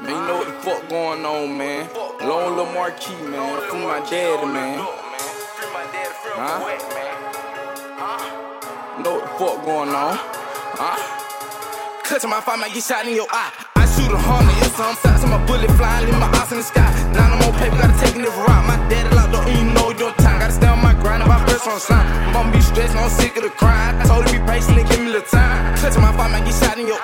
Man, you know what the fuck going on, man. Lone Lil marquee, man. Free my daddy, man. Huh? Know what the fuck going on? Huh? Cut to my fight, might get shot in your eye. I shoot a hundred, it's some shots, my bullet flying, leave my eyes in the sky. Now no more paper, gotta take it rock. My daddy locked up, you know your time. Gotta stay on my grind, if I press on slime. I'm gonna be stressed, I'm sick of the crime. I told him be patient and give me the time. Cut to my fight, might get shot in your.